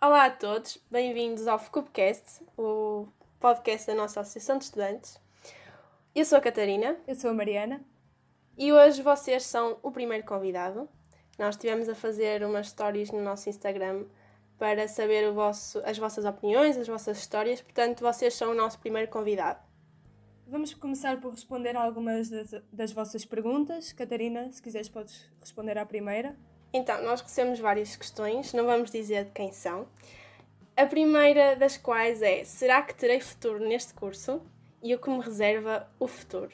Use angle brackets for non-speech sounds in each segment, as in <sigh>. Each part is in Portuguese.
Olá a todos, bem-vindos ao FCUPcast, o podcast da nossa Associação de Estudantes. Eu sou a Catarina. Eu sou a Mariana. E hoje vocês são o primeiro convidado. Nós estivemos a fazer umas stories no nosso Instagram para saber vosso, as vossas opiniões, as vossas histórias, portanto, vocês são o nosso primeiro convidado. Vamos começar por responder algumas das, das vossas perguntas. Catarina, se quiseres, podes responder à primeira. Então, nós recebemos várias questões, não vamos dizer de quem são. A primeira das quais é: será que terei futuro neste curso? E o que me reserva o futuro?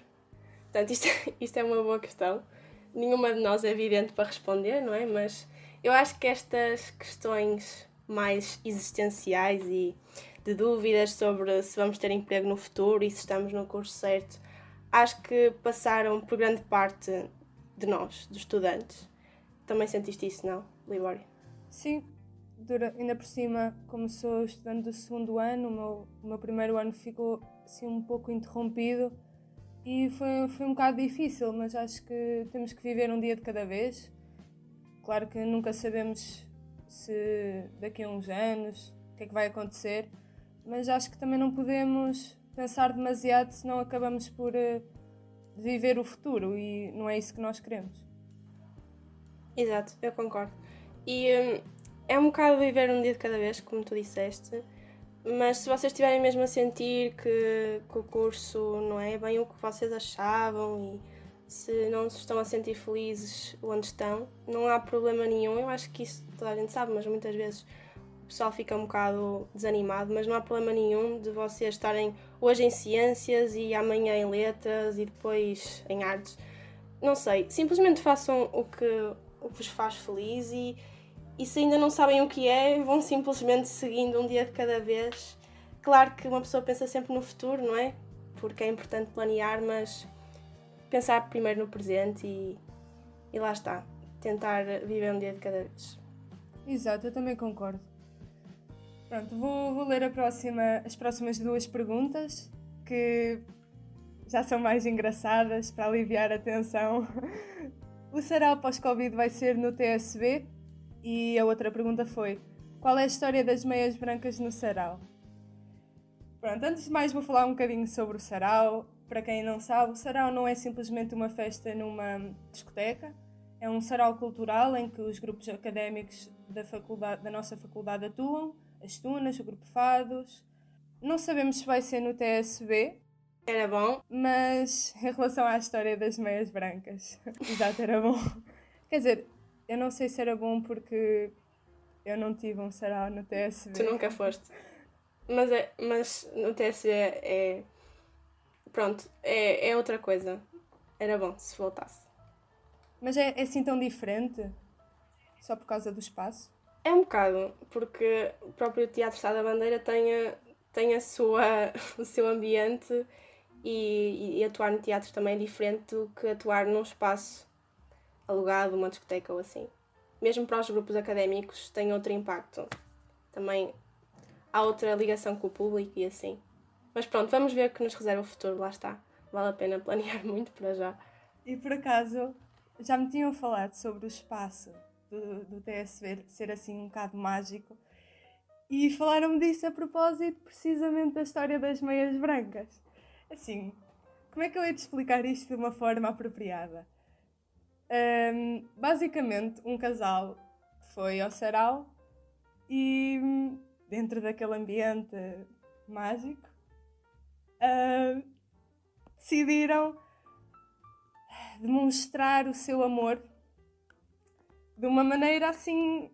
Portanto, isto, <laughs> isto é uma boa questão. Nenhuma de nós é evidente para responder, não é? Mas eu acho que estas questões mais existenciais e de dúvidas sobre se vamos ter emprego no futuro e se estamos no curso certo, acho que passaram por grande parte de nós, dos estudantes. Também sentiste isso, não, Libório? Sim, Dura, ainda por cima, como sou estudante do segundo ano, o meu, o meu primeiro ano ficou assim um pouco interrompido e foi, foi um bocado difícil, mas acho que temos que viver um dia de cada vez. Claro que nunca sabemos se daqui a uns anos o que é que vai acontecer, mas acho que também não podemos pensar demasiado, senão acabamos por uh, viver o futuro e não é isso que nós queremos. Exato, eu concordo. E hum, é um bocado viver um dia de cada vez, como tu disseste, mas se vocês estiverem mesmo a sentir que, que, o curso não é bem o que vocês achavam e se não se estão a sentir felizes onde estão, não há problema nenhum. Eu acho que isso toda a gente sabe, mas muitas vezes o pessoal fica um bocado desanimado, mas não há problema nenhum de vocês estarem hoje em ciências e amanhã em letras e depois em artes. Não sei, simplesmente façam o que, o que vos faz feliz e e se ainda não sabem o que é, vão simplesmente seguindo um dia de cada vez. Claro que uma pessoa pensa sempre no futuro, não é? Porque é importante planear, mas pensar primeiro no presente e, e lá está. Tentar viver um dia de cada vez. Exato, eu também concordo. Pronto, vou, vou ler próxima, as próximas duas perguntas que já são mais engraçadas para aliviar a tensão. <laughs> O sarau pós-Covid vai ser no TSB e a outra pergunta foi: qual é a história das meias brancas no sarau? Pronto, antes de mais vou falar um bocadinho sobre o sarau. Para quem não sabe, o sarau não é simplesmente uma festa numa discoteca, é um sarau cultural em que os grupos académicos da, faculdade, da nossa faculdade atuam, as tunas, o grupo Fados. Não sabemos se vai ser no TSB. Era bom. Mas <laughs> em relação à história das meias brancas, <laughs> exato, era bom. Quer dizer, eu não sei se era bom porque eu não tive um sarau no TSB. Tu nunca foste. Mas, é, mas no TSB é. Pronto, é, é outra coisa. Era bom se voltasse. Mas é, é assim tão diferente? Só por causa do espaço? É um bocado, porque o próprio Teatro Estado da Bandeira tem, a, tem a sua, <laughs> o seu ambiente e, e atuar no teatro também é diferente do que atuar num espaço alugado, uma discoteca ou assim. Mesmo para os grupos académicos tem outro impacto. Também há outra ligação com o público e assim. Mas pronto, vamos ver o que nos reserva o futuro, lá está. Vale a pena planear <laughs> muito para já. E por acaso, já me tinham falado sobre o espaço do, do TSV ser assim um bocado mágico. E falaram-me disso a propósito precisamente da história das meias brancas. Assim, como é que eu hei de explicar isto de uma forma apropriada? Um, basicamente, um casal foi ao sarau e, dentro daquele ambiente mágico, uh, decidiram demonstrar o seu amor de uma maneira assim.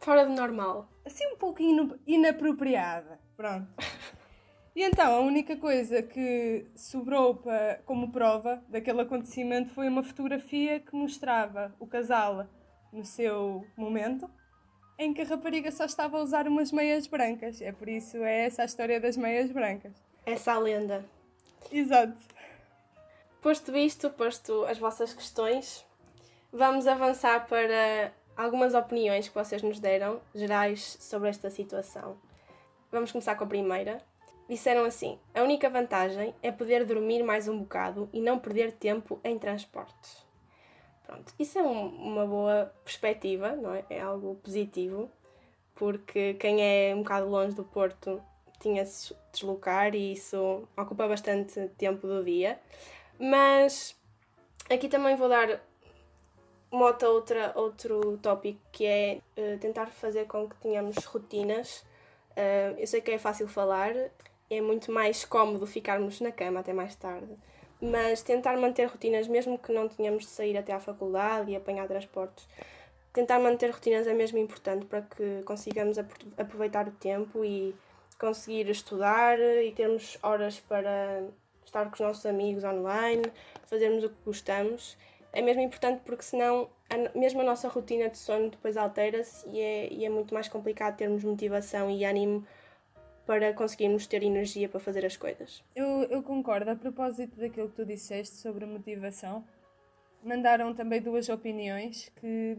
Fora do normal. Assim, um pouco inapropriada. Pronto. E então, a única coisa que sobrou para, como prova daquele acontecimento foi uma fotografia que mostrava o casal no seu momento, em que a rapariga só estava a usar umas meias brancas. É por isso é essa a história das meias brancas. Essa lenda. Exato. Posto isto, posto as vossas questões, vamos avançar para algumas opiniões que vocês nos deram, gerais, sobre esta situação. Vamos começar com a primeira. Disseram assim: a única vantagem é poder dormir mais um bocado e não perder tempo em transportes. Pronto, isso é um, uma boa perspectiva, não é? É algo positivo, porque quem é um bocado longe do Porto tinha se deslocar e isso ocupa bastante tempo do dia. Mas aqui também vou dar uma outra, outro tópico que é uh, tentar fazer com que tenhamos rotinas. Uh, eu sei que é fácil falar, é muito mais cómodo ficarmos na cama até mais tarde, mas tentar manter rotinas, mesmo que não tenhamos de sair até à faculdade e apanhar transportes, tentar manter rotinas é mesmo importante para que consigamos aproveitar o tempo e conseguir estudar e termos horas para estar com os nossos amigos online, fazermos o que gostamos. É mesmo importante porque senão a, mesmo a nossa rotina de sono depois altera-se e é, e é muito mais complicado termos motivação e ânimo para conseguirmos ter energia para fazer as coisas. Eu, eu concordo. A propósito daquilo que tu disseste sobre motivação, mandaram também duas opiniões que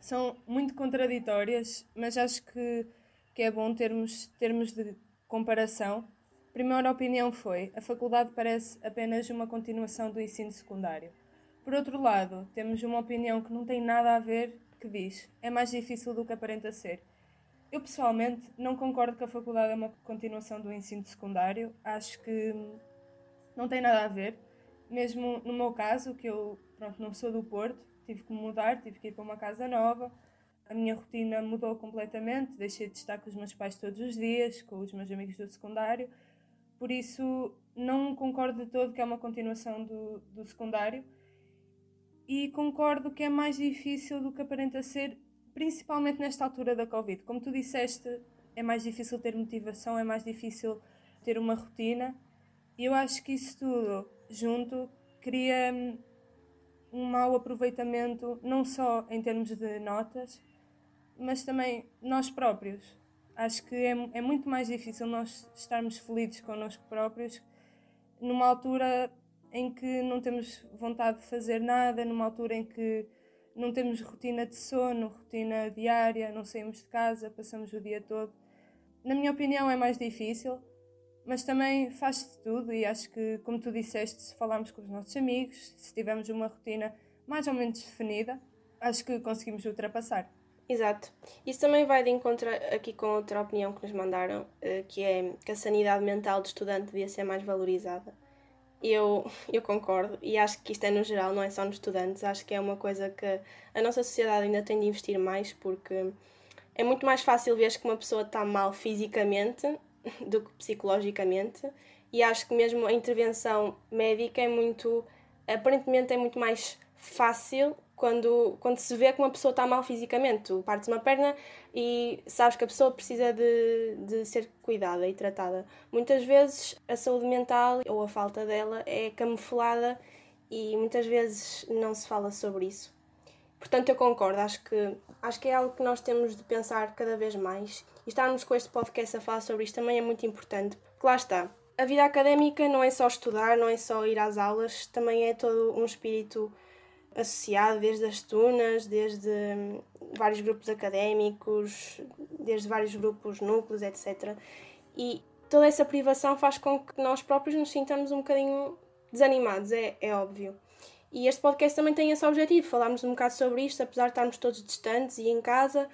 são muito contraditórias, mas acho que que é bom termos termos de comparação. A primeira opinião foi: a faculdade parece apenas uma continuação do ensino secundário. Por outro lado, temos uma opinião que não tem nada a ver, que diz: é mais difícil do que aparenta ser. Eu pessoalmente não concordo que a faculdade é uma continuação do ensino secundário. Acho que não tem nada a ver. Mesmo no meu caso, que eu pronto, não sou do Porto, tive que mudar, tive que ir para uma casa nova a minha rotina mudou completamente, deixei de estar com os meus pais todos os dias, com os meus amigos do secundário, por isso não concordo de todo que é uma continuação do, do secundário. E concordo que é mais difícil do que aparenta ser, principalmente nesta altura da Covid. Como tu disseste, é mais difícil ter motivação, é mais difícil ter uma rotina. E eu acho que isso tudo junto cria hum, um mau aproveitamento, não só em termos de notas, mas também nós próprios. Acho que é, é muito mais difícil nós estarmos felizes connosco próprios numa altura em que não temos vontade de fazer nada, numa altura em que não temos rotina de sono, rotina diária, não saímos de casa, passamos o dia todo. Na minha opinião, é mais difícil, mas também faz-se tudo. E acho que, como tu disseste, se falarmos com os nossos amigos, se tivermos uma rotina mais ou menos definida, acho que conseguimos ultrapassar. Exato. Isso também vai de encontro aqui com outra opinião que nos mandaram, eh, que é que a sanidade mental do estudante devia ser mais valorizada. Eu, <laughs> eu concordo e acho que isto é no geral, não é só nos estudantes, acho que é uma coisa que a nossa sociedade ainda tem de investir mais porque é muito mais fácil ver que uma pessoa está mal fisicamente <laughs> do que psicologicamente e acho que mesmo a intervenção médica é muito, aparentemente é muito mais fácil quando, quando se vê que uma pessoa está mal fisicamente. Tu partes uma perna e sabes que a pessoa precisa de, de ser cuidada e tratada. Muitas vezes a saúde mental ou a falta dela é camuflada e muitas vezes não se fala sobre isso. Portanto, eu concordo, acho que, acho que é algo que nós temos de pensar cada vez mais e estarmos com este podcast a falar sobre isto também é muito importante, porque lá está. A vida académica não é só estudar, não é só ir às aulas, também é todo um espírito associado desde as tunas, desde hum, vários grupos académicos, desde vários grupos, núcleos, etc. E toda essa privação faz com que nós próprios nos sintamos um bocadinho desanimados, é, é óbvio. E este podcast também tem esse objetivo, falarmos um bocado sobre isto, apesar de estarmos todos distantes e em casa,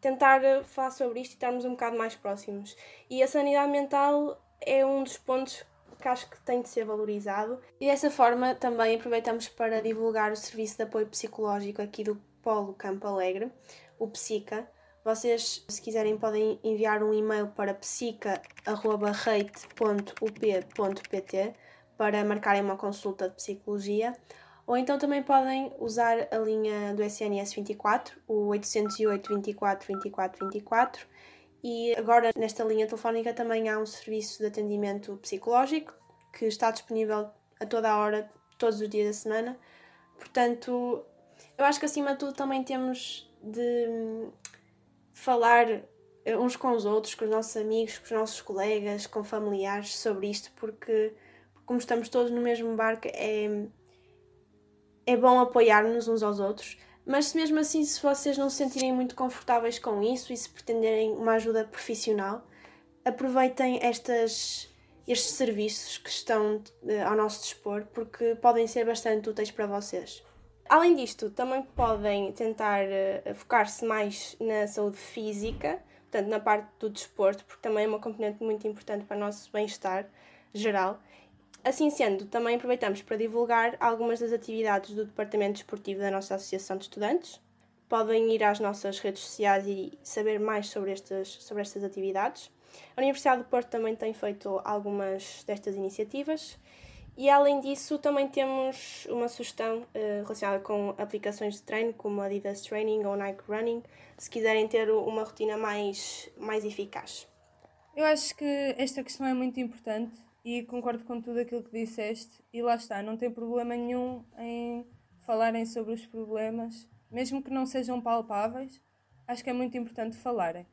tentar eh, falar sobre isto e estarmos um bocado mais próximos. E a sanidade mental é um dos pontos que acho que tem de ser valorizado. E dessa forma também aproveitamos para divulgar o serviço de apoio psicológico aqui do Polo Campo Alegre, o Psica. Vocês, se quiserem, podem enviar um e-mail para psica.rate.up.pt para marcarem uma consulta de psicologia. Ou então também podem usar a linha do SNS 24, o 808 24 24 24 e agora, nesta linha telefónica, também há um serviço de atendimento psicológico que está disponível a toda a hora, todos os dias da semana. Portanto, eu acho que acima de tudo também temos de falar eh, uns com os outros, com os nossos amigos, com os nossos colegas, com familiares sobre isto, porque como estamos todos no mesmo barco, é, é bom apoiar-nos uns aos outros. Mas se mesmo assim, se vocês não se sentirem muito confortáveis com isso e se pretenderem uma ajuda profissional, aproveitem estas, estes serviços que estão uh, ao nosso dispor porque podem ser bastante úteis para vocês. Além disto, também podem tentar uh, focar-se mais na saúde física, portanto, na parte do desporto, porque também é uma componente muito importante para o nosso bem-estar geral. Assim sendo, também aproveitamos para divulgar algumas das atividades do Departamento Desportivo da nossa Associação de Estudantes. Podem ir às nossas redes sociais e saber mais sobre estas, sobre estas atividades. A Universidade do Porto também tem feito algumas destas iniciativas e, além disso, também temos uma sugestão uh, relacionada com aplicações de treino, como Adidas Training ou Nike Running, se quiserem ter uma rotina mais, mais eficaz. Eu acho que esta questão é muito importante e concordo com tudo aquilo que disseste. E lá está, não tem problema nenhum em falarem sobre os problemas, mesmo que não sejam palpáveis, acho que é muito importante falarem.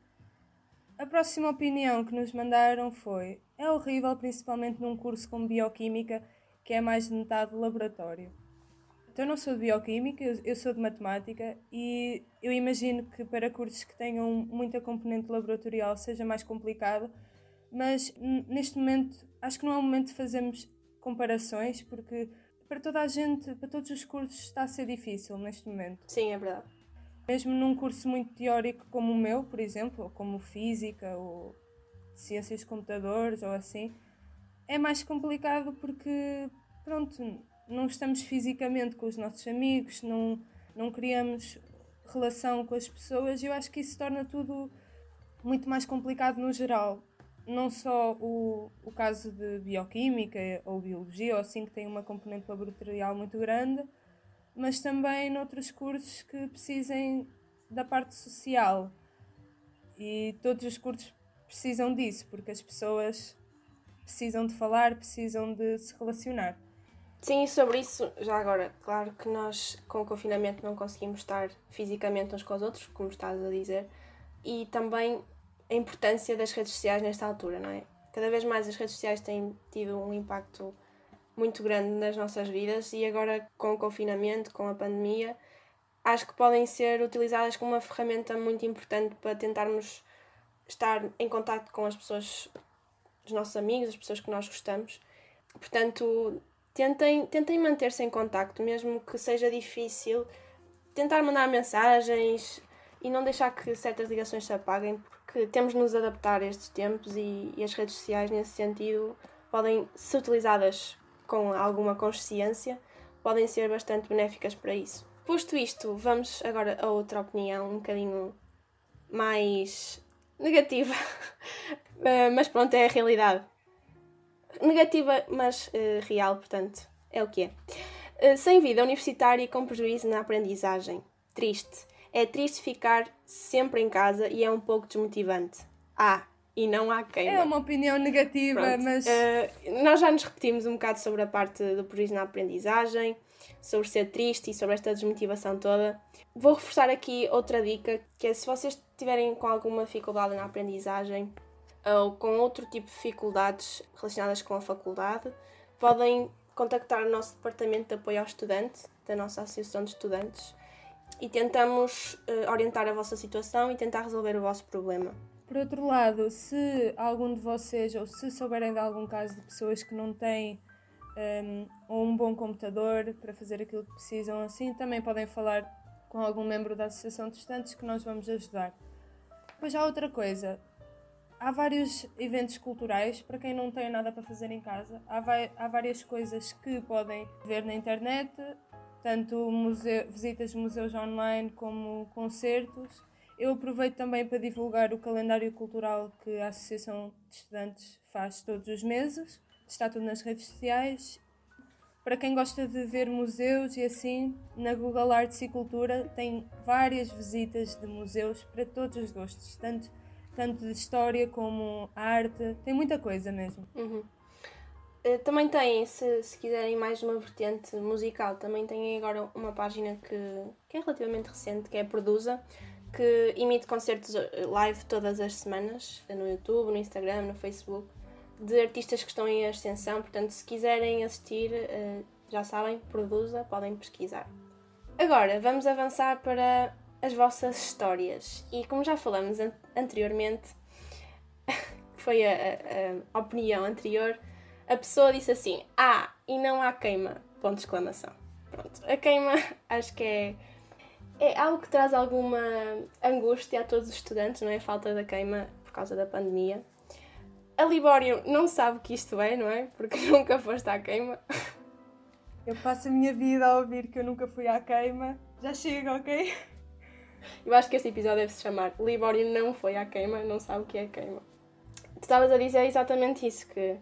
A próxima opinião que nos mandaram foi: é horrível, principalmente num curso como Bioquímica, que é mais de metade laboratório. Então, eu não sou de Bioquímica, eu sou de Matemática e eu imagino que para cursos que tenham muita componente laboratorial seja mais complicado, mas neste momento acho que não é o momento de fazermos comparações, porque para toda a gente, para todos os cursos, está a ser difícil neste momento. Sim, é verdade. Mesmo num curso muito teórico como o meu, por exemplo, ou como Física ou Ciências de Computadores ou assim, é mais complicado porque, pronto, não estamos fisicamente com os nossos amigos, não, não criamos relação com as pessoas e eu acho que isso torna tudo muito mais complicado no geral não só o, o caso de bioquímica ou biologia, ou assim que tem uma componente laboratorial muito grande, mas também noutros cursos que precisem da parte social. E todos os cursos precisam disso, porque as pessoas precisam de falar, precisam de se relacionar. Sim, e sobre isso, já agora, claro que nós com o confinamento não conseguimos estar fisicamente uns com os outros, como estás a dizer, e também a importância das redes sociais nesta altura, não é? Cada vez mais as redes sociais têm tido um impacto muito grande nas nossas vidas e agora com o confinamento, com a pandemia, acho que podem ser utilizadas como uma ferramenta muito importante para tentarmos estar em contato com as pessoas, os nossos amigos, as pessoas que nós gostamos. Portanto, tentem, tentem manter-se em contacto, mesmo que seja difícil, tentar mandar mensagens e não deixar que certas ligações se apaguem, que temos de nos adaptar a estes tempos e, e as redes sociais, nesse sentido, podem, se utilizadas com alguma consciência, podem ser bastante benéficas para isso. Posto isto, vamos agora a outra opinião, um bocadinho mais negativa, <laughs> eh, mas pronto, é a realidade. Negativa, mas uh, real, portanto, é o que é. Uh, sem vida universitária e com prejuízo na aprendizagem. Triste. É triste ficar sempre em casa e é um pouco desmotivante. Há e não há quem. É uma opinião negativa, Pronto. mas. Uh, nós já nos repetimos um bocado sobre a parte do prejuízo na aprendizagem, sobre ser triste e sobre esta desmotivação toda. Vou reforçar aqui outra dica, que é se vocês estiverem com alguma dificuldade na aprendizagem ou com outro tipo de dificuldades relacionadas com a faculdade, podem contactar o nosso departamento de apoio ao estudante, da nossa Associação de Estudantes, e tentamos uh, orientar a vossa situação e tentar resolver o vosso problema. Por outro lado, se algum de vocês ou se souberem de algum caso de pessoas que não têm um, ehm, um bom computador para fazer aquilo que precisam assim, também podem falar com algum membro da Associação de Estudantes que nós vamos ajudar. Depois há outra coisa. Há vários eventos culturais para quem não tem nada para fazer em casa. Há, há várias coisas que podem ver na internet tanto museu, visitas de museus online como concertos. Eu aproveito também para divulgar o calendário cultural que a Associação de Estudantes faz todos os meses. Está tudo nas redes sociais. Para quem gosta de ver museus e assim, na Google Arts e Cultura tem várias visitas de museus para todos os gostos, tanto, tanto de história como arte, tem muita coisa mesmo. Uhum. Eh, também têm, se, se quiserem mais uma vertente musical, também têm agora uma página que, que é relativamente recente, que é a Produza, que emite concertos eh, live todas as semanas, no YouTube, no Instagram, no Facebook, de artistas que estão em ascensão. Portanto, se quiserem assistir, eh, já sabem, Produza, podem pesquisar. Agora, vamos avançar para as vossas histórias. E como já falamos anteriormente, <laughs> foi a, a, a opinião anterior, a pessoa disse assim: Ah, e não há queima. Ponto de exclamação. Pronto. A queima <laughs> acho que é, é algo que traz alguma angústia a todos os estudantes, não é? A falta da queima por causa da pandemia. A Libório não sabe o que isto é, não é? Porque <laughs> nunca foste à queima. Eu passo a minha vida a ouvir que eu nunca fui à queima. Já chega, ok? Eu acho que este episódio deve se chamar Libório não foi à queima, não sabe o que é queima. Tu estavas a dizer exatamente isso, que,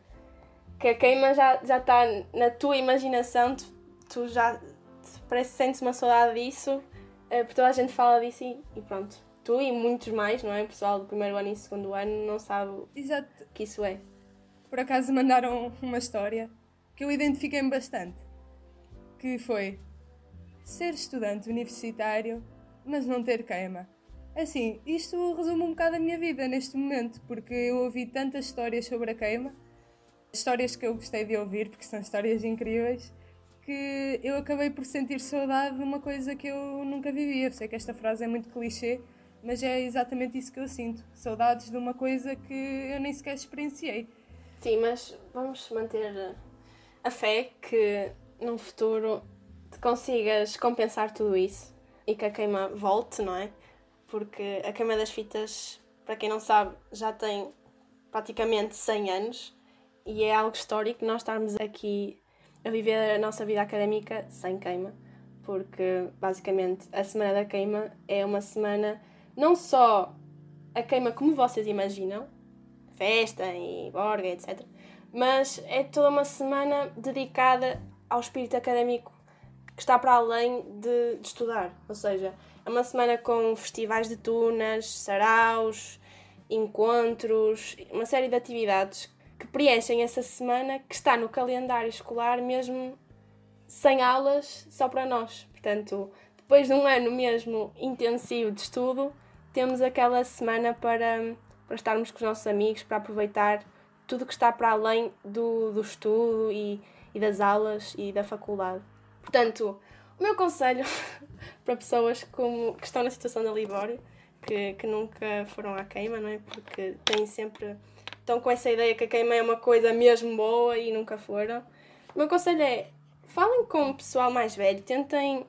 que a queima já está já tá na tua imaginação, tu, tu já parece que sentes uma saudade disso, eh, porque toda a gente fala disso e, e, pronto. Tu e muitos mais, não é? O pessoal do primeiro ano e segundo ano não sabe Exato. o que isso é. Por acaso mandaram uma história que eu identifiquei-me bastante. Que foi ser estudante universitário mas não ter queima. Assim, isto resume um bocado a minha vida neste momento, porque eu ouvi tantas histórias sobre a queima, histórias que eu gostei de ouvir, porque são histórias incríveis, que eu acabei por sentir saudade de uma coisa que eu nunca vivia. Eu sei que esta frase é muito clichê, mas é exatamente isso que eu sinto. Saudades de uma coisa que eu nem sequer experienciei. Sim, mas vamos manter a fé que num futuro consigas compensar tudo isso e que a queima volte, não é? Porque a queima das fitas, para quem não sabe, já tem praticamente 100 anos e é algo histórico nós estarmos aqui a viver a nossa vida académica sem queima, porque basicamente a Semana da Queima é uma semana não só a queima como vocês imaginam, festa e borga, etc., mas é toda uma semana dedicada ao espírito académico que está para além de, de estudar. Ou seja, é uma semana com festivais de tunas, saraus, encontros, uma série de atividades que preenchem essa semana que está no calendário escolar mesmo sem aulas só para nós. Portanto, depois de um ano mesmo intensivo de estudo, temos aquela semana para, para estarmos com os nossos amigos, para aproveitar tudo que está para além do, do estudo e, e das aulas e da faculdade. Portanto, o meu conselho <laughs> para pessoas como, que estão na situação da Libório, que, que nunca foram à queima, não é? Porque têm sempre. Estão com essa ideia que a queima é uma coisa mesmo boa e nunca foram. O meu conselho é falem com o pessoal mais velho, tentem.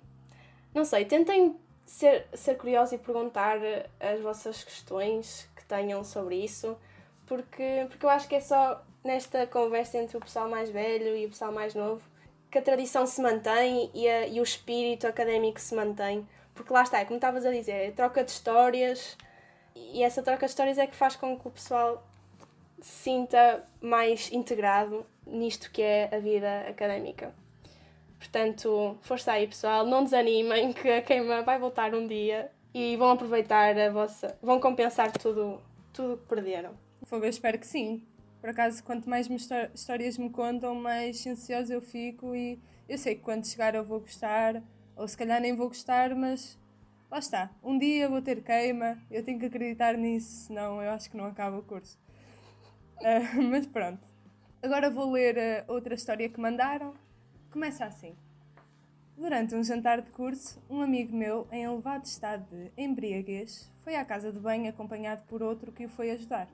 não sei, tentem ser, ser curiosos e perguntar as vossas questões que tenham sobre isso, porque, porque eu acho que é só nesta conversa entre o pessoal mais velho e o pessoal mais novo que a tradição se mantém e, a, e o espírito académico se mantém. Porque lá está, é como estavas a dizer, é troca de histórias e essa troca de histórias é que faz com que o pessoal sinta mais integrado nisto que é a vida académica. Portanto, força aí pessoal, não desanimem que a queima vai voltar um dia e vão aproveitar a vossa. vão compensar tudo tudo que perderam. Fogo, eu espero que sim. Por acaso, quanto mais me histórias me contam, mais ansiosa eu fico e eu sei que quando chegar eu vou gostar, ou se calhar nem vou gostar, mas lá está. Um dia vou ter queima, eu tenho que acreditar nisso, senão eu acho que não acaba o curso. Uh, <laughs> mas pronto. Agora vou ler uh, outra história que mandaram. Começa assim. Durante um jantar de curso, um amigo meu, em elevado estado de embriaguez, foi à casa de banho acompanhado por outro que o foi ajudar.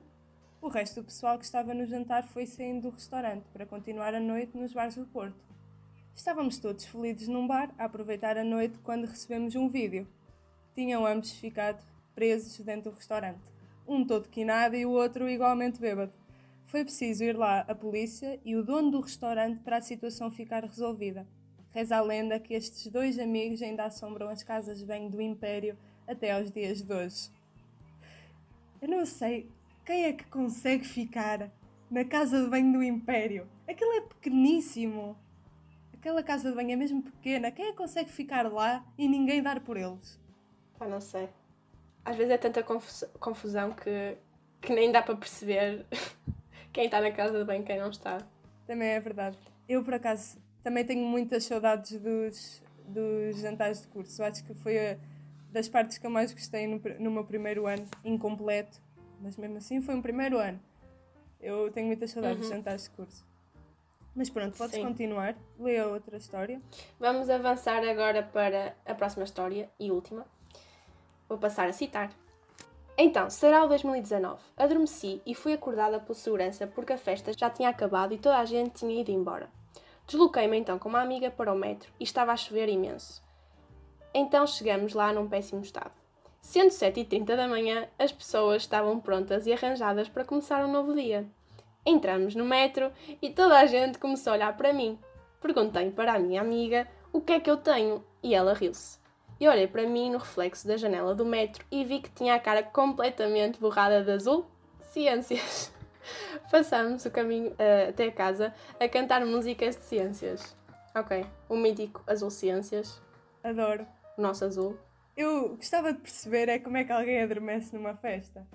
O resto do pessoal que estava no jantar foi saindo do restaurante para continuar a noite nos bares do Porto. Estávamos todos felizes num bar a aproveitar a noite quando recebemos um vídeo. Tinham ambos ficado presos dentro do restaurante, um todo quinado e o outro igualmente bêbado. Foi preciso ir lá a polícia e o dono do restaurante para a situação ficar resolvida. Reza a lenda que estes dois amigos ainda assombram as casas de banho do Império até aos dias de hoje. Eu não sei quem é que consegue ficar na casa de banho do Império? Aquilo é pequeníssimo. Aquela casa de banho é mesmo pequena. Quem é que consegue ficar lá e ninguém dar por eles? Pá, não sei. Às vezes é tanta confusão que, que nem dá para perceber <laughs> quem está na casa e quem não está. Também é verdade. Eu, por acaso, também tenho muitas saudades dos, dos jantares de curso. Acho que foi a, das partes que eu mais gostei no, no meu primeiro ano, incompleto mas mesmo assim foi um primeiro ano. Eu tenho muitas saudades uhum. de jantares de curso. Mas pronto, podes Sim. continuar. Lê a outra história. Vamos avançar agora para a próxima história e última. Vou passar a citar. Então, será o 2019. Adormeci e fui acordada pelo segurança porque a festa já tinha acabado e toda a gente tinha ido embora. Desloquei-me então com uma amiga para o metro e estava a chover imenso. Então chegamos lá num péssimo estado. Sendo 7h30 da manhã, as pessoas estavam prontas e arranjadas para começar um novo dia. Entramos no metro e toda a gente começou a olhar para mim. Perguntei para a minha amiga o que é que eu tenho e ela riu-se. Eu olhei para mim no reflexo da janela do metro e vi que tinha a cara completamente borrada de azul. Ciências. <laughs> Passamos o caminho uh, até a casa a cantar músicas de ciências. Ok, o mítico Azul Ciências. Adoro. O nosso azul. Eu gostava de perceber é como é que alguém adormece numa festa.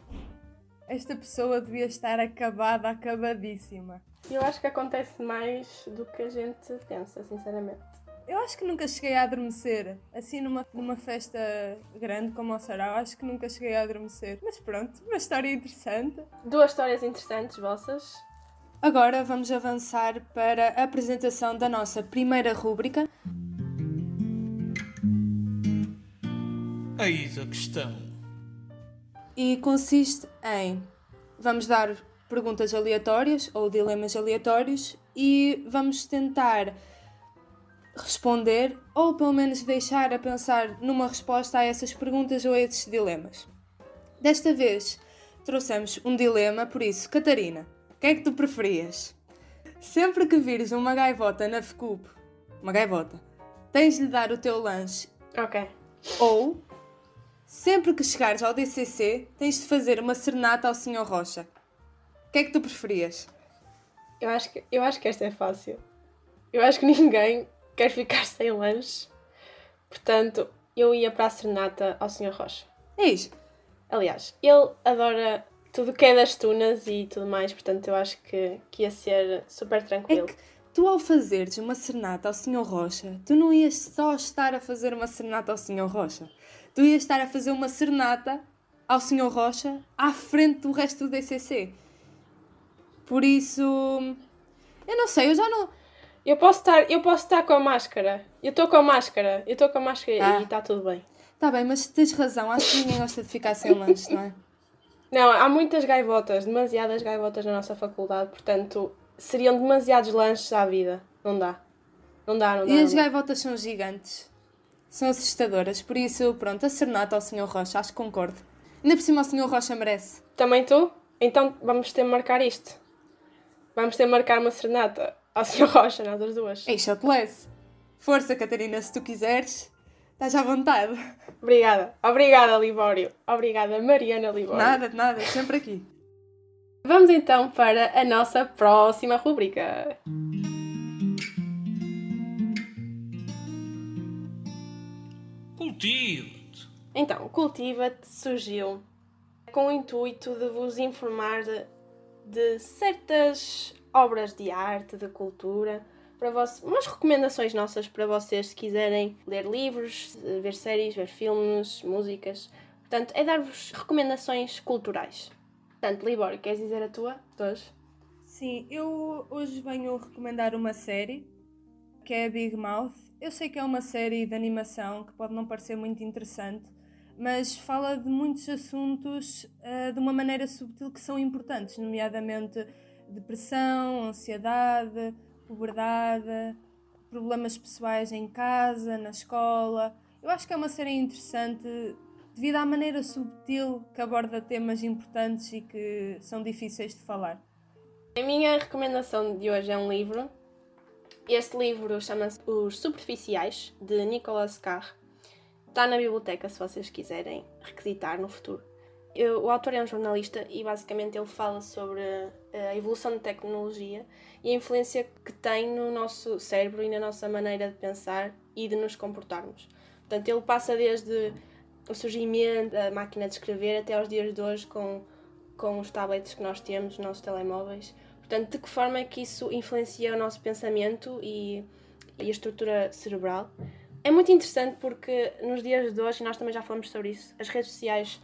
Esta pessoa devia estar acabada, acabadíssima. Eu acho que acontece mais do que a gente pensa, sinceramente. Eu acho que nunca cheguei a adormecer. Assim, numa, numa festa grande como o Sarau, acho que nunca cheguei a adormecer. Mas pronto, uma história interessante. Duas histórias interessantes vossas. Agora vamos avançar para a apresentação da nossa primeira rúbrica. Eis a questão. E consiste em. Vamos dar perguntas aleatórias ou dilemas aleatórios e vamos tentar responder ou pelo menos deixar a pensar numa resposta a essas perguntas ou a esses dilemas. Desta vez trouxemos um dilema, por isso, Catarina, o que é que tu preferias? Sempre que vires uma gaivota na FCUP, uma gaivota, tens de lhe dar o teu lanche. Ok. Ou, sempre que chegares ao DCC, tens de fazer uma serenata ao Sr. Rocha. O que é que tu preferias? Eu acho que, eu acho que esta é fácil. Eu acho que ninguém quer ficar <laughs> sem lanche. Portanto, eu ia para a serenata ao Sr. Rocha. É isso. Aliás, ele adora tudo que é das tunas e tudo mais, portanto, eu acho que, que ia ser super tranquilo. É que tu, ao fazeres uma serenata ao Sr. Rocha, tu não ias só estar a fazer uma serenata ao Sr. Rocha. Tu ias estar a fazer uma serenata ao Sr. Rocha à frente do resto do DCC. Por isso. Eu não sei, eu já não. Eu posso estar, eu posso estar com a máscara. Eu estou com a máscara. Eu estou com a máscara Ah. e está tudo bem. Tá bem, mas tens razão, acho que ninguém gosta de ficar sem lanche, não é? Não, há muitas gaivotas, demasiadas gaivotas na nossa faculdade, portanto, seriam demasiados lanches à vida. Não dá. Não dá, não dá. E as não dá. gaivotas são gigantes. São assustadoras, por isso, pronto, a serenata ao Sr. Rocha, acho que concordo. Ainda por cima o Sr. Rocha merece. Também tu? Então vamos ter de marcar isto. Vamos ter de marcar uma serenata Sr. Rocha, nós as duas. Shotless! Força, Catarina, se tu quiseres, estás à vontade. Obrigada. Obrigada, Libório. Obrigada, Mariana Libório. Nada, de nada, sempre aqui. Vamos então para a nossa próxima rubrica. Cultiva-te. Então, Cultiva-te surgiu com o intuito de vos informar de, de certas obras de arte, de cultura, para vos, umas recomendações nossas para vocês se quiserem ler livros, ver séries, ver filmes, músicas. Portanto, é dar-vos recomendações culturais. Portanto, Libor, queres dizer a tua? hoje? Sim, eu hoje venho recomendar uma série que é Big Mouth. Eu sei que é uma série de animação que pode não parecer muito interessante, mas fala de muitos assuntos ah, de uma maneira subtil que são importantes, nomeadamente depressão, ansiedade, puberdade, problemas pessoais em casa, na escola. Eu acho que é uma série interessante devido à maneira subtil que aborda temas importantes e que são difíceis de falar. A minha recomendação de hoje é um livro. Este livro chama-se Os Superficiais, de Nicolas Carr. Está na biblioteca se vocês quiserem requisitar no futuro. Eu- o autor é um jornalista e basicamente ele fala sobre a evolução da tecnologia e a influência que tem no nosso cérebro e na nossa maneira de pensar e de nos comportarmos. Portanto, ele passa desde o surgimento da máquina de escrever até aos dias de hoje com, com os tablets que nós temos, os nossos telemóveis. Portanto, de que forma é que isso influencia o nosso pensamento e, e a estrutura cerebral? É muito interessante porque nos dias de hoje, e nós também já falamos sobre isso, as redes sociais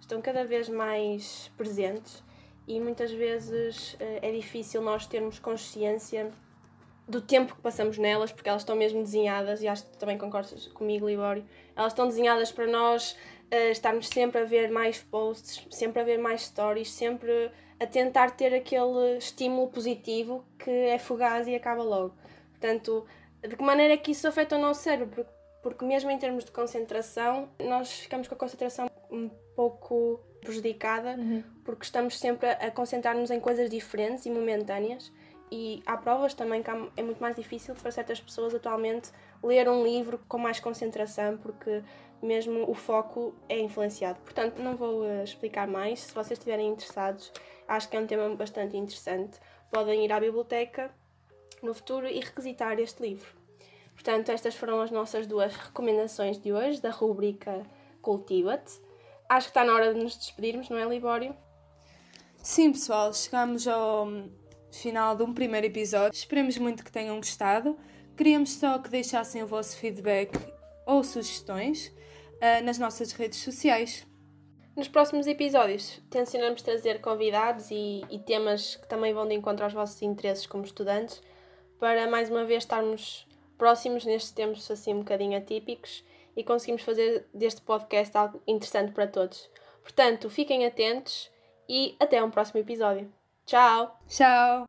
estão cada vez mais presentes e muitas vezes eh, é difícil nós termos consciência do tempo que passamos nelas, porque elas estão mesmo desenhadas, e acho que também concordas comigo, Libório, elas estão desenhadas para nós uh, estarmos sempre a ver mais posts, sempre a ver mais stories, sempre a tentar ter aquele estímulo positivo que é fugaz e acaba logo. Portanto, de que maneira é que isso afeta o nosso cérebro? Porque, mesmo em termos de concentração, nós ficamos com a concentração um pouco prejudicada, uhum. porque estamos sempre a concentrar-nos em coisas diferentes e momentâneas. E há provas também que é muito mais difícil para certas pessoas atualmente ler um livro com mais concentração, porque mesmo o foco é influenciado. Portanto, não vou uh, explicar mais. Se vocês estiverem interessados, acho que é um tema bastante interessante. Podem ir à biblioteca no futuro e requisitar este livro. Portanto, estas foram as nossas duas recomendações de hoje da rubrica Cultiva-te. Acho que está na hora de nos despedirmos, não é, Libório? Sim, pessoal, chegamos ao final de um primeiro episódio. Esperemos muito que tenham gostado. Queríamos só que deixassem o vosso feedback ou sugestões uh, nas nossas redes sociais. Nos próximos episódios, tencionamos trazer convidados e, e, temas que também vão de encontro aos vossos interesses como estudantes, para mais uma vez estarmos próximos nestes tempos assim um bocadinho atípicos e conseguimos fazer deste podcast algo interessante para todos. Portanto, fiquem atentos e até um próximo episódio. Tchau! Tchau!